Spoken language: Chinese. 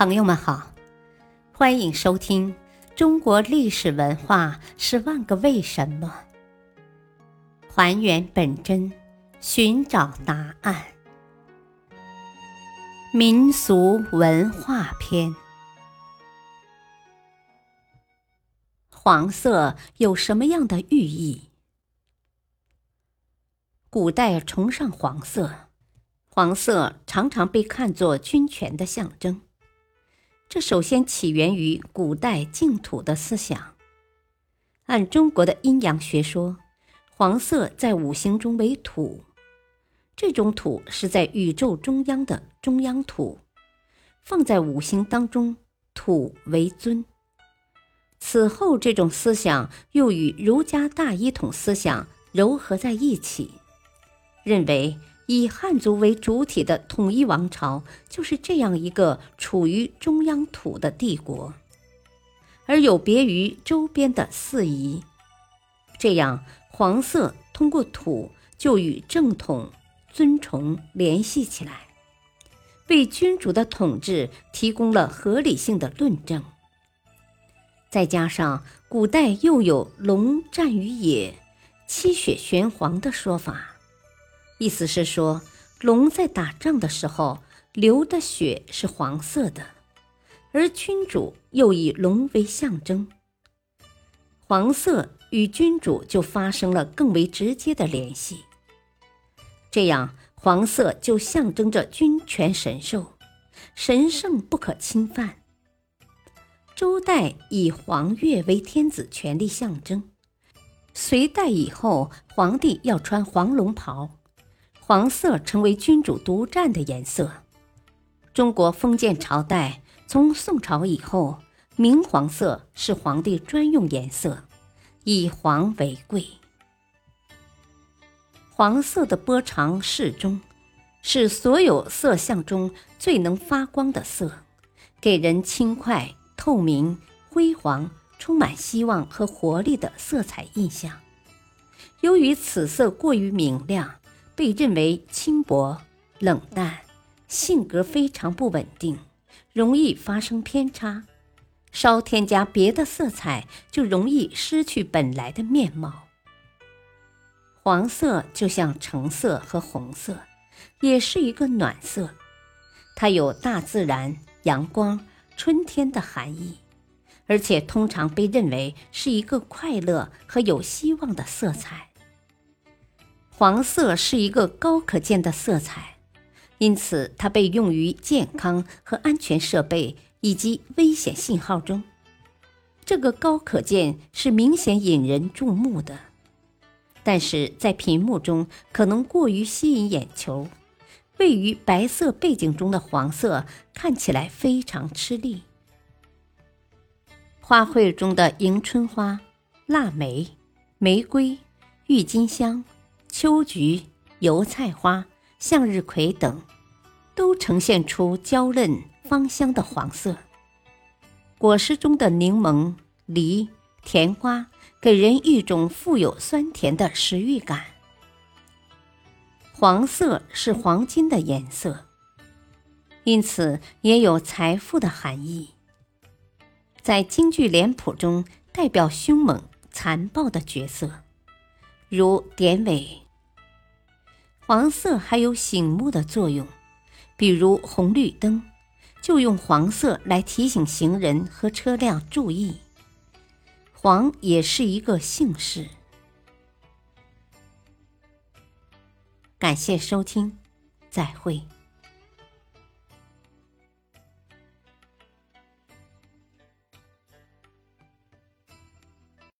朋友们好，欢迎收听《中国历史文化十万个为什么》，还原本真，寻找答案。民俗文化篇：黄色有什么样的寓意？古代崇尚黄色，黄色常常被看作君权的象征。这首先起源于古代净土的思想。按中国的阴阳学说，黄色在五行中为土，这种土是在宇宙中央的中央土，放在五行当中，土为尊。此后，这种思想又与儒家大一统思想糅合在一起，认为。以汉族为主体的统一王朝就是这样一个处于中央土的帝国，而有别于周边的四夷。这样，黄色通过土就与正统、尊崇联系起来，为君主的统治提供了合理性的论证。再加上古代又有“龙战于野，七血玄黄”的说法。意思是说，龙在打仗的时候流的血是黄色的，而君主又以龙为象征，黄色与君主就发生了更为直接的联系。这样，黄色就象征着君权神授，神圣不可侵犯。周代以黄钺为天子权力象征，隋代以后，皇帝要穿黄龙袍。黄色成为君主独占的颜色。中国封建朝代从宋朝以后，明黄色是皇帝专用颜色，以黄为贵。黄色的波长适中，是所有色相中最能发光的色，给人轻快、透明、辉煌、充满希望和活力的色彩印象。由于此色过于明亮。被认为轻薄、冷淡，性格非常不稳定，容易发生偏差。稍添加别的色彩，就容易失去本来的面貌。黄色就像橙色和红色，也是一个暖色，它有大自然、阳光、春天的含义，而且通常被认为是一个快乐和有希望的色彩。黄色是一个高可见的色彩，因此它被用于健康和安全设备以及危险信号中。这个高可见是明显引人注目的，但是在屏幕中可能过于吸引眼球，位于白色背景中的黄色看起来非常吃力。花卉中的迎春花、腊梅、玫瑰、郁金香。秋菊、油菜花、向日葵等，都呈现出娇嫩芳香的黄色。果实中的柠檬、梨、甜瓜，给人一种富有酸甜的食欲感。黄色是黄金的颜色，因此也有财富的含义。在京剧脸谱中，代表凶猛残暴的角色。如典韦，黄色还有醒目的作用，比如红绿灯，就用黄色来提醒行人和车辆注意。黄也是一个姓氏。感谢收听，再会。